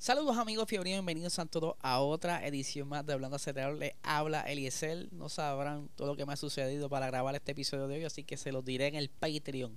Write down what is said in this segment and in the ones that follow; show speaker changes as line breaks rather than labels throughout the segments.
Saludos amigos fiebre, bienvenidos a todos a otra edición más de Hablando Acelerado. Le habla Eliezer. No sabrán todo lo que me ha sucedido para grabar este episodio de hoy, así que se los diré en el Patreon.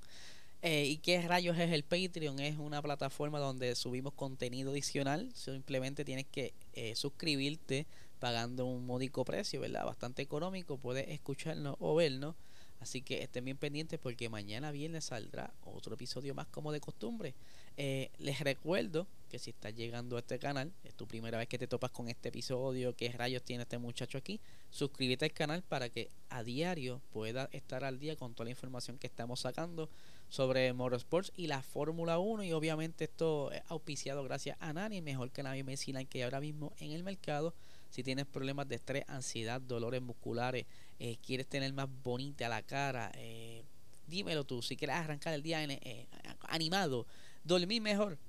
Eh, ¿Y qué rayos es el Patreon? Es una plataforma donde subimos contenido adicional. Simplemente tienes que eh, suscribirte pagando un módico precio, ¿verdad? Bastante económico. Puedes escucharnos o vernos. Así que estén bien pendientes porque mañana viernes saldrá otro episodio más como de costumbre. Eh, les recuerdo que si estás llegando a este canal, es tu primera vez que te topas con este episodio, qué rayos tiene este muchacho aquí, suscríbete al canal para que a diario pueda estar al día con toda la información que estamos sacando sobre Motorsports y la Fórmula 1 y obviamente esto es auspiciado gracias a Nani, mejor que nadie medicina que hay ahora mismo en el mercado. Si tienes problemas de estrés, ansiedad, dolores musculares, eh, quieres tener más bonita la cara, eh, dímelo tú, si quieres arrancar el día eh, animado, dormir mejor,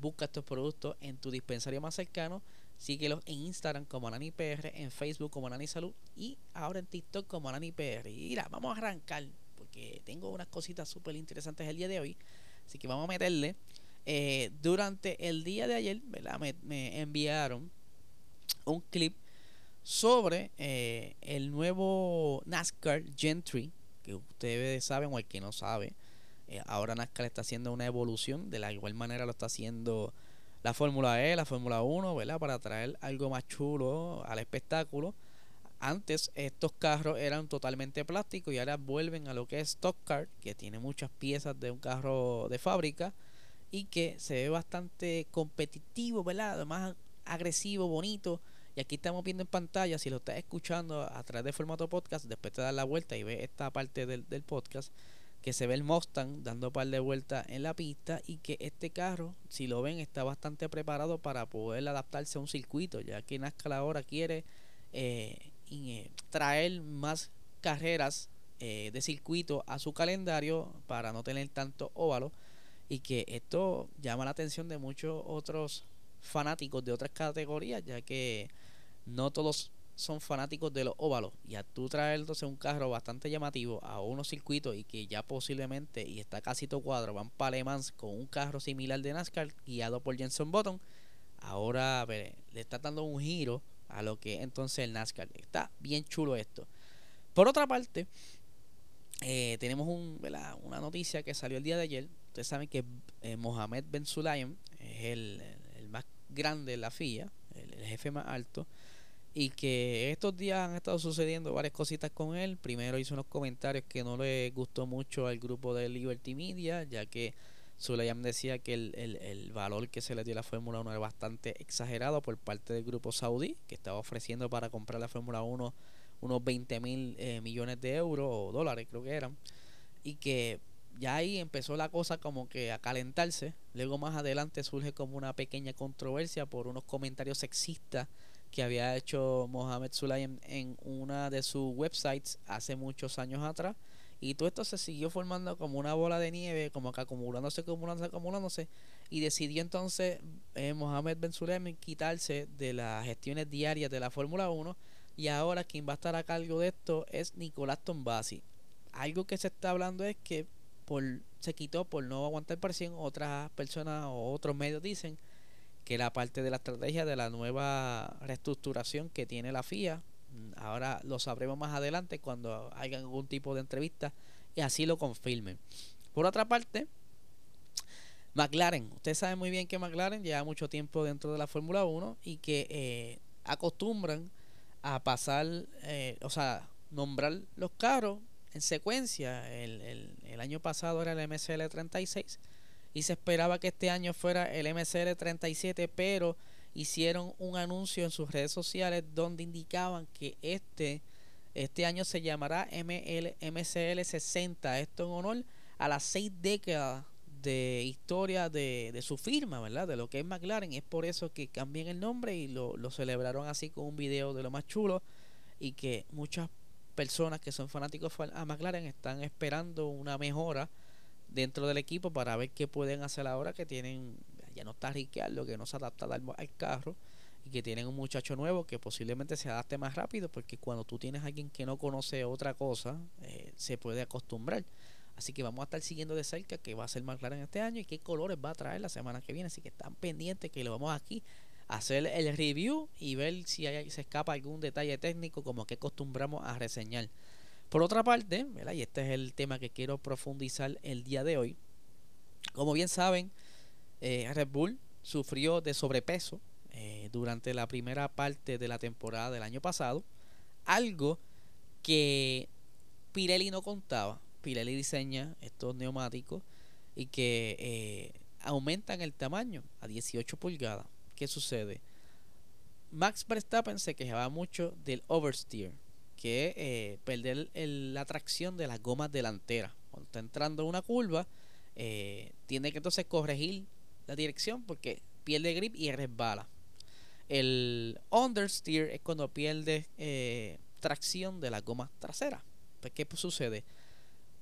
busca estos productos en tu dispensario más cercano. Síguelos en Instagram como AnaniPR, en Facebook como Anani Salud y ahora en TikTok como AnaniPR. Y mira, vamos a arrancar porque tengo unas cositas súper interesantes el día de hoy. Así que vamos a meterle. Eh, durante el día de ayer, ¿verdad? Me, enviaron un clip sobre eh, el nuevo NASCAR Gentry, que ustedes saben o el que no sabe, eh, ahora NASCAR está haciendo una evolución, de la igual manera lo está haciendo la Fórmula E, la Fórmula 1, ¿verdad? Para traer algo más chulo al espectáculo. Antes estos carros eran totalmente plásticos y ahora vuelven a lo que es Stock Car, que tiene muchas piezas de un carro de fábrica y que se ve bastante competitivo, ¿verdad? Además agresivo, bonito. Y aquí estamos viendo en pantalla, si lo estás escuchando a través de formato podcast, después te das la vuelta y ves esta parte del, del podcast que se ve el Mustang dando par de vueltas en la pista y que este carro, si lo ven, está bastante preparado para poder adaptarse a un circuito, ya que NASCAR ahora quiere eh, eh, traer más carreras eh, de circuito a su calendario para no tener tanto óvalo y que esto llama la atención de muchos otros fanáticos de otras categorías, ya que no todos son fanáticos de los óvalos y a tú traer entonces un carro bastante llamativo a unos circuitos y que ya posiblemente y está casi todo cuadro van para Le con un carro similar de NASCAR guiado por Jenson Button ahora le está dando un giro a lo que entonces el NASCAR. Está bien chulo esto. Por otra parte eh, tenemos un, una noticia que salió el día de ayer. Ustedes saben que eh, Mohamed Ben Sulayem es el, más grande de la FIA el jefe más alto y que estos días han estado sucediendo varias cositas con él. Primero hizo unos comentarios que no le gustó mucho al grupo de Liberty Media, ya que Sulayam decía que el, el, valor que se le dio a la Fórmula 1 era bastante exagerado por parte del grupo saudí, que estaba ofreciendo para comprar la Fórmula 1 unos 20 mil eh, millones de euros o dólares, creo que eran, y que ya ahí empezó la cosa como que a calentarse. Luego más adelante surge como una pequeña controversia por unos comentarios sexistas que había hecho Mohamed Sulayem en una de sus websites hace muchos años atrás. Y todo esto se siguió formando como una bola de nieve, como que acumulándose, acumulándose, acumulándose. Y decidió entonces eh, Mohamed Ben Sulayem quitarse de las gestiones diarias de la Fórmula 1. Y ahora quien va a estar a cargo de esto es Nicolás Tombasi. Algo que se está hablando es que por, se quitó por no aguantar presión. Otras personas o otros medios dicen que era parte de la estrategia de la nueva reestructuración que tiene la FIA. Ahora lo sabremos más adelante cuando haya algún tipo de entrevista y así lo confirmen. Por otra parte, McLaren, usted sabe muy bien que McLaren lleva mucho tiempo dentro de la Fórmula 1 y que eh, acostumbran a pasar, eh, o sea, nombrar los carros en secuencia. El, el, el año pasado era el MCL 36 y se esperaba que este año fuera el MCL 37, pero hicieron un anuncio en sus redes sociales donde indicaban que este, este año se llamará ML, MCL 60, esto en honor a las seis décadas de historia de, de, su firma, ¿verdad? De lo que es McLaren. Es por eso que cambian el nombre y lo, lo celebraron así con un video de lo más chulo y que muchas personas que son fanáticos a McLaren están esperando una mejora dentro del equipo para ver qué pueden hacer ahora que tienen, ya no está Ricciardo, que no se adapta al, carro y que tienen un muchacho nuevo que posiblemente se adapte más rápido porque cuando tú tienes a alguien que no conoce otra cosa, eh, se puede acostumbrar. Así que vamos a estar siguiendo de cerca qué va a ser McLaren este año y qué colores va a traer la semana que viene. Así que están pendientes que lo vamos aquí a hacer el review y ver si hay, se escapa algún detalle técnico como que acostumbramos a reseñar. Por otra parte, y este es el tema que quiero profundizar el día de hoy, como bien saben, eh, Red Bull sufrió de sobrepeso eh, durante la primera parte de la temporada del año pasado, algo que Pirelli no contaba. Pirelli diseña estos neumáticos y que eh, aumentan el tamaño a 18 pulgadas. ¿Qué sucede? Max Verstappen se quejaba mucho del oversteer, que eh, perder la tracción de las gomas delanteras. Cuando está entrando una curva, eh, tiene que entonces corregir la dirección porque pierde grip y resbala. El understeer es cuando pierde tracción de las gomas traseras. Pues, ¿Qué sucede?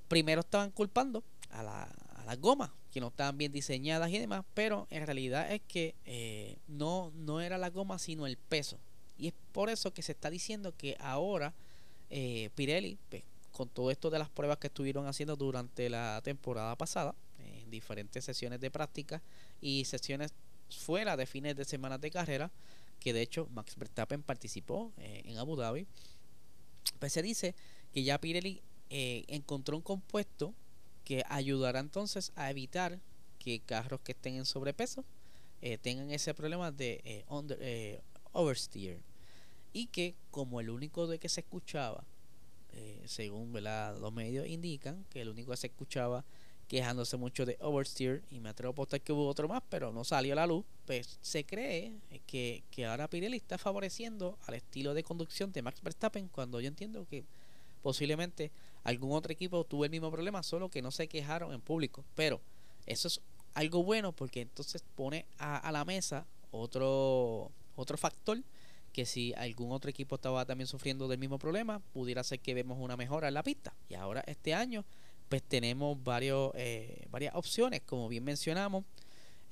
primero estaban culpando a, la, las gomas, que no estaban bien diseñadas y demás, pero en realidad es que eh, no, no era la goma, sino el peso. Y es por eso que se está diciendo que ahora eh, Pirelli, pues, con todo esto de las pruebas que estuvieron haciendo durante la temporada pasada, en diferentes sesiones de práctica y sesiones fuera de fines de semana de carrera, que de hecho Max Verstappen participó eh, en Abu Dhabi, pues se dice que ya Pirelli eh, encontró un compuesto que ayudará entonces a evitar que carros que estén en sobrepeso eh, tengan ese problema de eh, oversteer y que como el único de que se escuchaba según los medios indican que el único que se escuchaba quejándose mucho de oversteer y me atrevo a apostar que hubo otro más pero no salió a la luz pues se cree que, que ahora Pirelli está favoreciendo al estilo de conducción de Max Verstappen cuando yo entiendo que posiblemente algún otro equipo tuvo el mismo problema, solo que no se quejaron en público. Pero eso es algo bueno porque entonces pone a, la mesa otro, otro factor que si algún otro equipo estaba también sufriendo del mismo problema, pudiera ser que vemos una mejora en la pista. Y ahora este año, pues tenemos varios, eh, varias opciones, como bien mencionamos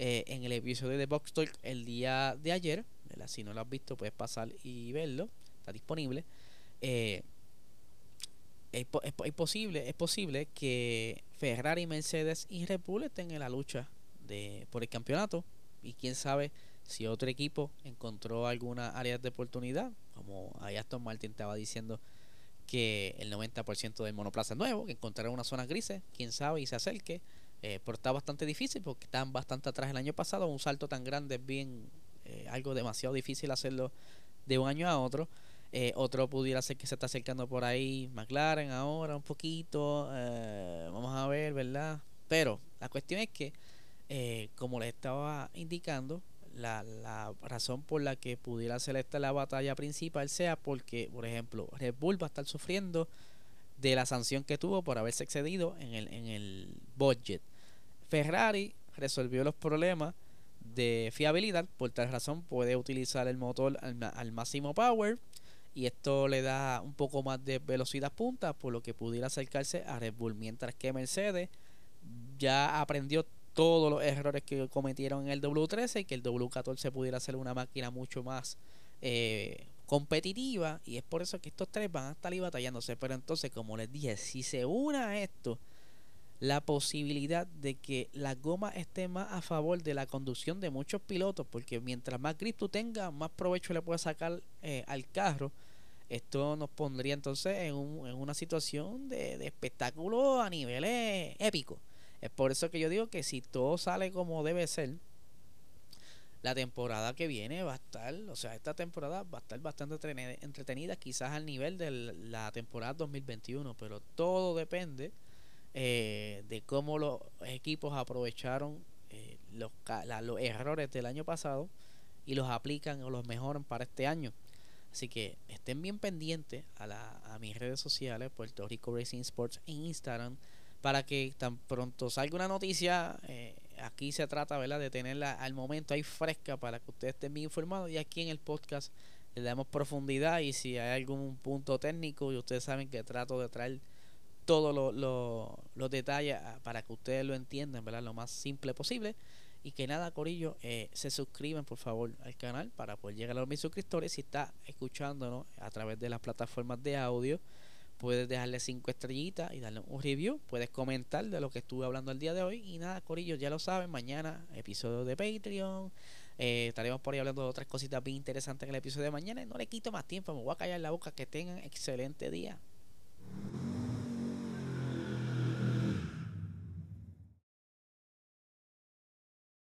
eh, en el episodio de Box Talk el día de ayer. Si no lo has visto, puedes pasar y verlo, está disponible. Eh, es, posible, es posible que Ferrari, Mercedes y Red Bull estén en la lucha de, por el campeonato. Y quién sabe si otro equipo encontró alguna área de oportunidad, como Aston Martin estaba diciendo que el 90% del monoplaza es nuevo, que encontraron una zona grises, quién sabe y se acerque. Eh, pero está bastante difícil porque están bastante atrás el año pasado. Un salto tan grande es bien eh, algo demasiado difícil hacerlo de un año a otro. Eh, otro pudiera ser que se está acercando por ahí McLaren ahora un poquito. Eh, vamos a ver, ¿verdad? Pero la cuestión es que, eh, como les estaba indicando, la, la, razón por la que pudiera ser esta la batalla principal sea porque, por ejemplo, Red Bull va a estar sufriendo de la sanción que tuvo por haberse excedido en el, en el budget. Ferrari resolvió los problemas de fiabilidad, por tal razón puede utilizar el motor al, al máximo power y esto le da un poco más de velocidad punta, por lo que pudiera acercarse a Red Bull, mientras que Mercedes ya aprendió todos los errores que cometieron en el W13 y que el W14 pudiera ser una máquina mucho más eh, competitiva y es por eso que estos tres van a estar ahí batallándose pero entonces como les dije si se una a esto la posibilidad de que la goma esté más a favor de la conducción de muchos pilotos porque mientras más grip tú tengas más provecho le puedes sacar eh, al carro esto nos pondría entonces en, un, en una situación de, espectáculo a niveles épicos. Es por eso que yo digo que si todo sale como debe ser, la temporada que viene va a estar, o sea, esta temporada va a estar bastante entretenida, quizás al nivel de la temporada 2021, pero todo depende eh, de cómo los equipos aprovecharon eh, los, los errores del año pasado y los aplican o los mejoran para este año. Así que estén bien pendientes a, la, a mis redes sociales, Puerto Rico Racing Sports en Instagram, para que tan pronto salga una noticia, eh, aquí se trata ¿verdad? de tenerla al momento ahí fresca para que ustedes estén bien informados y aquí en el podcast le damos profundidad y si hay algún punto técnico y ustedes saben que trato de traer todos los detalles ah, para que ustedes lo entiendan ¿verdad? lo más simple posible y que nada Corillo eh, se suscriban por favor al canal para poder llegar a los mil suscriptores si está escuchándonos a través de las plataformas de audio puedes dejarle cinco estrellitas y darle un review. Puedes comentar de lo que estuve hablando el día de hoy. Y nada, Corillo, ya lo saben, mañana episodio de Patreon. Eh, estaremos por ahí hablando de otras cositas bien interesantes en el episodio de mañana. Y no le quito más tiempo, me voy a callar la boca. Que tengan excelente día.